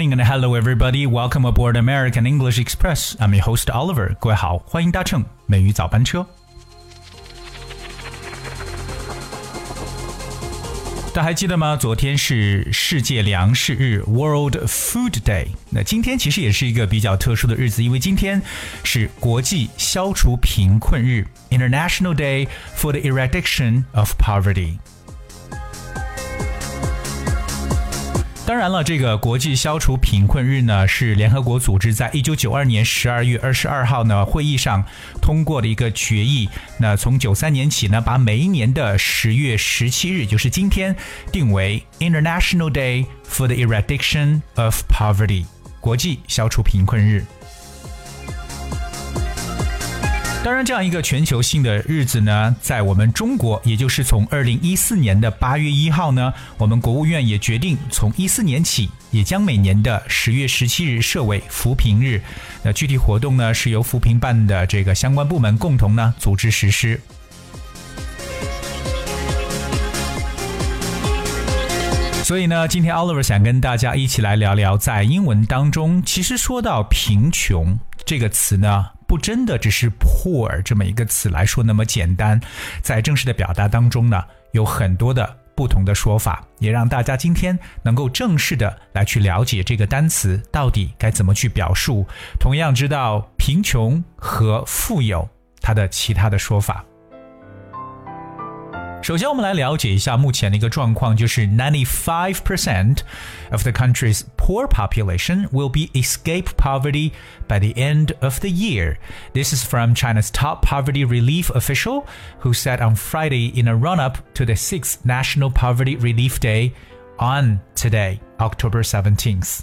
morning and hello everybody. Welcome aboard American English Express. I'm your host Oliver. 各位好，欢迎搭乘美语早班车。大家还记得吗？昨天是世界粮食日 （World Food Day）。那今天其实也是一个比较特殊的日子，因为今天是国际消除贫困日 （International Day for the Eradication of Poverty）。 当然了，这个国际消除贫困日呢，是联合国组织在一九九二年十二月二十二号呢会议上通过的一个决议。那从九三年起呢，把每一年的十月十七日，就是今天，定为 International Day for the Eradication of Poverty，国际消除贫困日。当然，这样一个全球性的日子呢，在我们中国，也就是从二零一四年的八月一号呢，我们国务院也决定从一四年起，也将每年的十月十七日设为扶贫日。那具体活动呢，是由扶贫办的这个相关部门共同呢组织实施。所以呢，今天 Oliver 想跟大家一起来聊聊，在英文当中，其实说到贫穷这个词呢。不真的只是 poor 这么一个词来说那么简单，在正式的表达当中呢，有很多的不同的说法，也让大家今天能够正式的来去了解这个单词到底该怎么去表述，同样知道贫穷和富有它的其他的说法。首先，我们来了解一下目前的一个状况，就是 ninety-five percent of the country's poor population will be escape poverty by the end of the year. This is from China's top poverty relief official, who said on Friday in a run-up to the sixth National Poverty Relief Day on today, October seventeenth.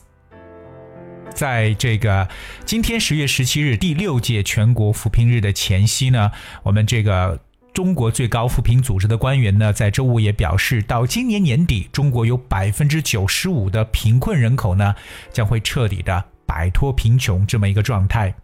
在这个今天十月十七日第六届全国扶贫日的前夕呢，我们这个 中国最高扶贫组织的官员呢，在周五也表示，到今年年底，中国有百分之九十五的贫困人口呢，将会彻底的摆脱贫穷这么一个状态。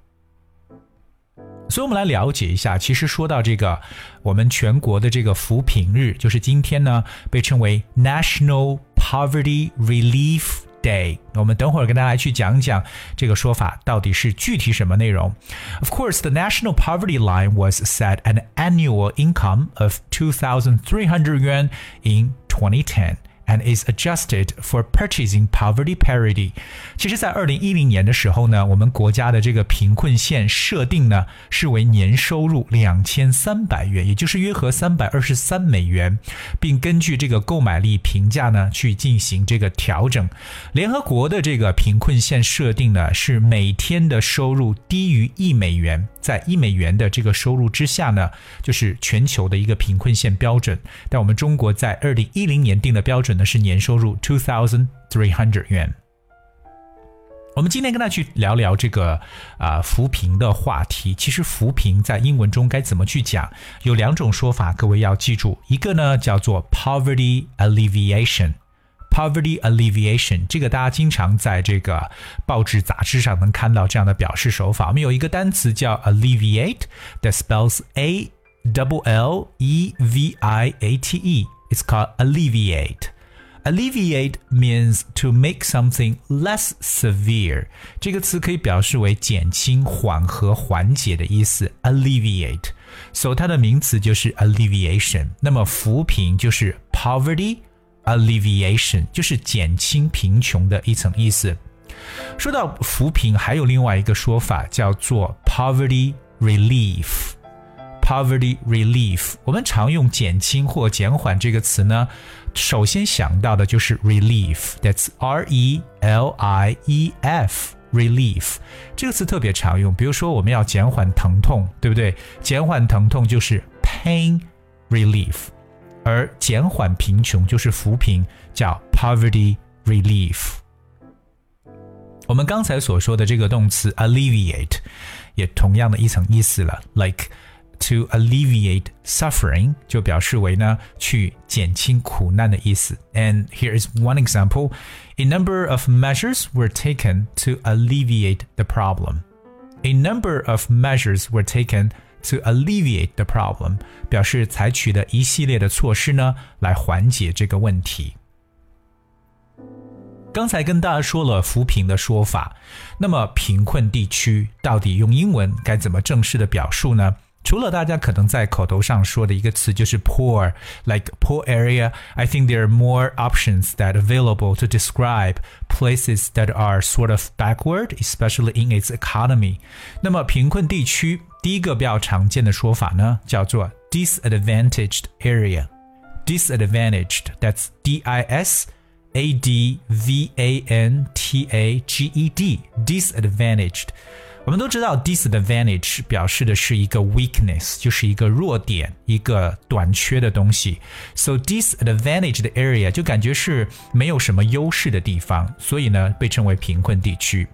所以，我们来了解一下，其实说到这个，我们全国的这个扶贫日，就是今天呢，被称为 National Poverty Relief。day。我们等会儿跟大家来去讲讲这个说法到底是具体什么内容。Of course, the national poverty line was set at an annual income of 2,300 yuan in 2010 And is adjusted for purchasing poverty parity。其实，在二零一零年的时候呢，我们国家的这个贫困线设定呢是为年收入两千三百元，也就是约合三百二十三美元，并根据这个购买力评价呢去进行这个调整。联合国的这个贫困线设定呢是每天的收入低于一美元，在一美元的这个收入之下呢，就是全球的一个贫困线标准。但我们中国在二零一零年定的标准。呢是年收入 two thousand three hundred 元。我们今天跟大家去聊聊这个啊扶贫的话题。其实扶贫在英文中该怎么去讲？有两种说法，各位要记住。一个呢叫做 poverty alleviation，poverty alleviation 这个大家经常在这个报纸杂志上能看到这样的表示手法。我们有一个单词叫 alleviate，that spells a double l e v i a t e，it's called alleviate。Alleviate means to make something less severe。这个词可以表示为减轻、缓和、缓解的意思。Alleviate，所以它的名词就是 alleviation。那么扶贫就是 poverty alleviation，就是减轻贫穷的一层意思。说到扶贫，还有另外一个说法叫做 poverty relief。Poverty relief，我们常用减轻或减缓这个词呢。 首先想到的就是 relief，that's R E L I E F，relief 这个词特别常用。比如说我们要减缓疼痛，对不对？减缓疼痛就是 pain relief，而减缓贫穷就是扶贫，叫 poverty relief。我们刚才所说的这个动词 alleviate，也同样的一层意思了，like。to alleviate suffering 就表示为呢去减轻苦难的意思。And here is one example: a number of measures were taken to alleviate the problem. A number of measures were taken to alleviate the problem，表示采取的一系列的措施呢来缓解这个问题。 刚才跟大家说了扶贫的说法，那么贫困地区到底用英文该怎么正式的表述呢？ 除了大家可能在口头上说的一个词就是 poor，like poor area，I think there are more options that available to describe places that are sort of backward，especially in its economy。那么贫困地区第一个比较常见的说法呢，叫做 disadvantaged area。disadvantaged，that's D-I-S。A D V A N T A G E D，disadvantaged。 我们都知道，disadvantage 表示的是一个 weakness，就是一个弱点，一个短缺的东西。So disadvantaged area 就感觉是没有什么优势的地方，所以呢被称为贫困地区。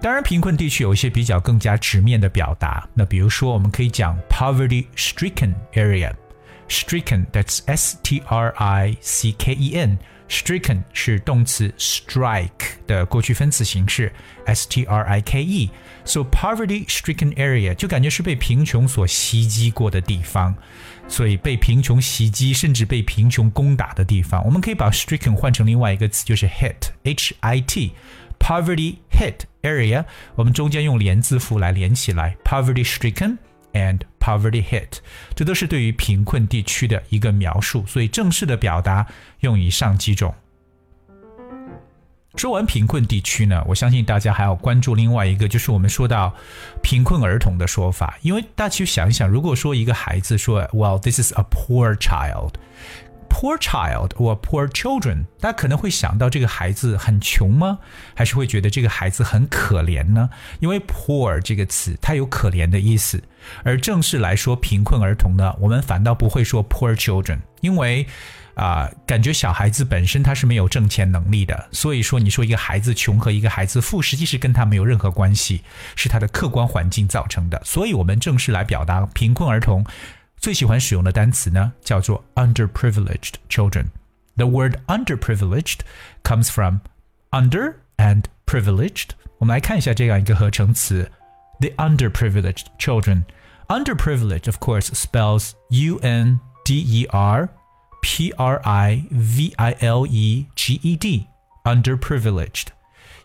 当然，贫困地区有一些比较更加直面的表达。那比如说，我们可以讲 poverty-stricken area。stricken，that's S T R I C K E N。 Stricken 是动词 strike 的过去分词形式，s t r i k e。So poverty-stricken area 就感觉是被贫穷所袭击过的地方，所以被贫穷袭击，甚至被贫穷攻打的地方。我们可以把 stricken 换成另外一个词，就是 hit，h i t。Poverty hit area，我们中间用连字符来连起来，poverty-stricken and poverty hit，这都是对于贫困地区的一个描述，所以正式的表达用以上几种。说完贫困地区呢，我相信大家还要关注另外一个，就是我们说到贫困儿童的说法。因为大家去想一想，如果说一个孩子说，Well, this is a poor child。Poor child or poor children，大家可能会想到这个孩子很穷吗？还是会觉得这个孩子很可怜呢？因为 poor 这个词它有可怜的意思，而正式来说贫困儿童呢，我们反倒不会说 poor children，因为啊，感觉小孩子本身他是没有挣钱能力的，所以说你说一个孩子穷和一个孩子富，实际是跟他没有任何关系，是他的客观环境造成的。所以我们正式来表达贫困儿童。最喜欢使用的单词呢，叫做 underprivileged children。The word underprivileged comes from under and privileged。我们来看一下这样一个合成词：the underprivileged children。Underprivileged, of course, spells U N D E R P R I V I L E G E D. Underprivileged.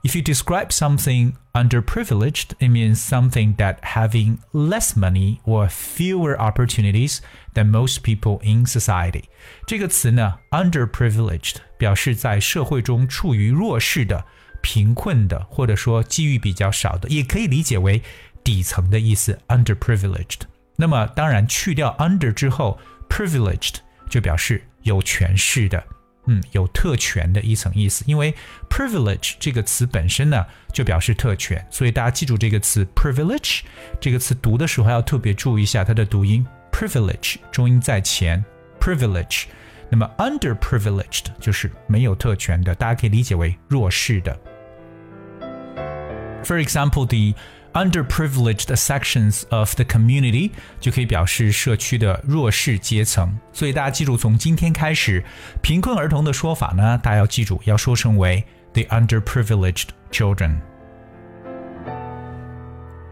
If you describe something underprivileged, it means something that having less money or fewer opportunities than most people in society. 这个词呢，underprivileged 表示在社会中处于弱势的、贫困的，或者说机遇比较少的，也可以理解为底层的意思。underprivileged。那么当然去掉 under 之后，privileged 就表示有权势的。 嗯，有特权的一层意思，因为 privilege 这个词本身呢就表示特权，所以大家记住这个词 privilege 这个词读的时候要特别注意一下它的读音。privilege 重音在前。privilege，那么 underprivileged 就是没有特权的，大家可以理解为弱势的。For example, the underprivileged sections of the community 就可以表示社区的弱势阶层。所以大家记住，从今天开始，贫困儿童的说法呢，大家要记住，要说成为 the underprivileged children。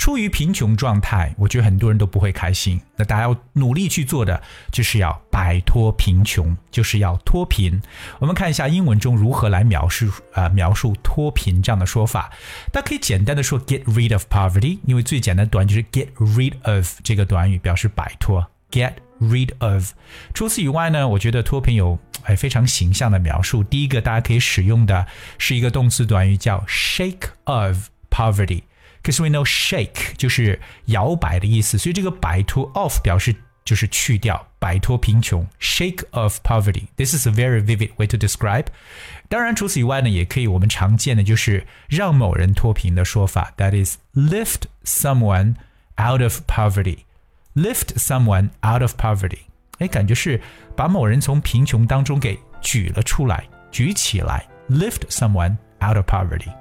处于贫穷状态，我觉得很多人都不会开心。那大家要努力去做的，就是要摆脱贫穷，就是要脱贫。我们看一下英文中如何来描述啊描述脱贫这样的说法。大家可以简单的说 get rid of poverty，因为最简单短语就是 get rid of 这个短语表示摆脱 get rid of。除此以外呢，我觉得脱贫有哎非常形象的描述。第一个大家可以使用的是一个动词短语叫 shake of poverty。Because we know shake 就是摇摆的意思，所以这个摆脱 off 表示就是去掉，摆脱贫穷，shake off poverty。This is a very vivid way to describe。当然，除此以外呢，也可以我们常见的就是让某人脱贫的说法，that is lift someone out of poverty。lift someone out of poverty，哎，感觉是把某人从贫穷当中给举了出来，举起来，lift someone out of poverty。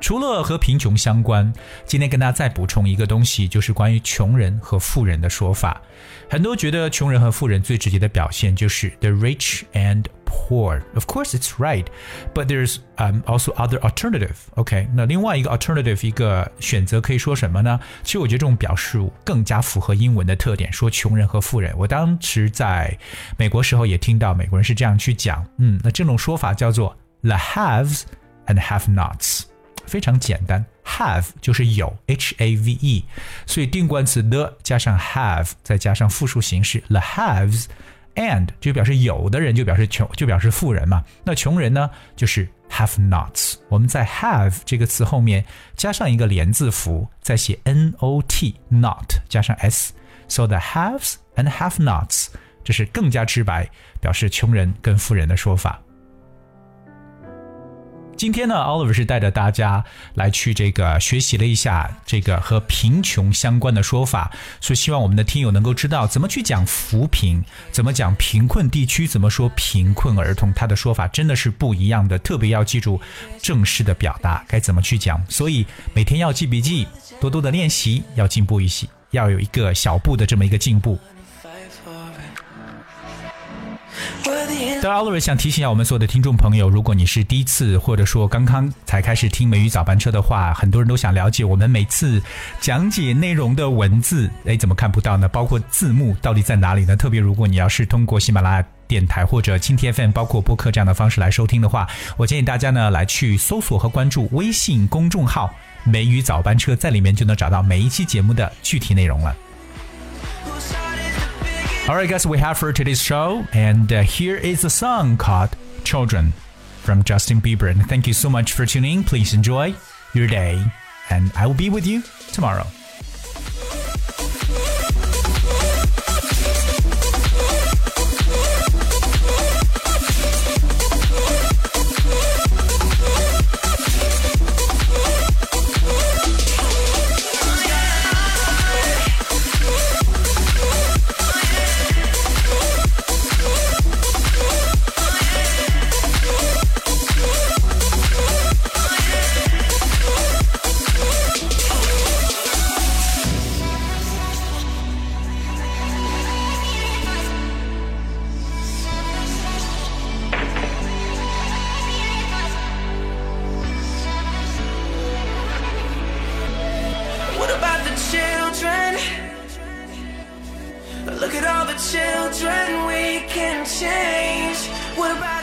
除了和贫穷相关，今天跟大家再补充一个东西，就是关于穷人和富人的说法。很多觉得穷人和富人最直接的表现就是 the rich and poor. Of course, it's right, but there's um, also other alternative. OK，那另外一个 alternative 一个选择可以说什么呢？其实我觉得这种表述更加符合英文的特点，说穷人和富人。我当时在美国时候也听到美国人是这样去讲，嗯，那这种说法叫做 the haves and have-nots，非常简单。have 就是有，h a v e，所以定冠词 the 加上 have 再加上复数形式 the haves。and 就表示有的人就表示穷，就表示富人嘛。那穷人呢，就是 have-nots。我们在 have 这个词后面加上一个连字符，再写 not，not 加上 s，so the haves and have-nots，这是更加直白表示穷人跟富人的说法。今天呢，Oliver 是带着大家来去这个学习了一下这个和贫穷相关的说法，所以希望我们的听友能够知道怎么去讲扶贫，怎么讲贫困地区，怎么说贫困儿童，他的说法真的是不一样的。特别要记住正式的表达该怎么去讲，所以每天要记笔记，多多的练习，要进步一些，要有一个小步的这么一个进步。当然，Oliver 想提醒一下我们所有的听众朋友，如果你是第一次或者说刚刚才开始听美语早班车的话，很多人都想了解我们每次讲解内容的文字，哎，怎么看不到呢？包括字幕到底在哪里呢？特别如果你要是通过喜马拉雅电台或者蜻蜓 FM 包括播客这样的方式来收听的话，我建议大家呢来去搜索和关注微信公众号“美语早班车”，在里面就能找到每一期节目的具体内容了。All right, guys, we have for today's show, and uh, here is a song called Children from Justin Bieber. And thank you so much for tuning. Please enjoy your day, and I will be with you tomorrow. Children we can change. What about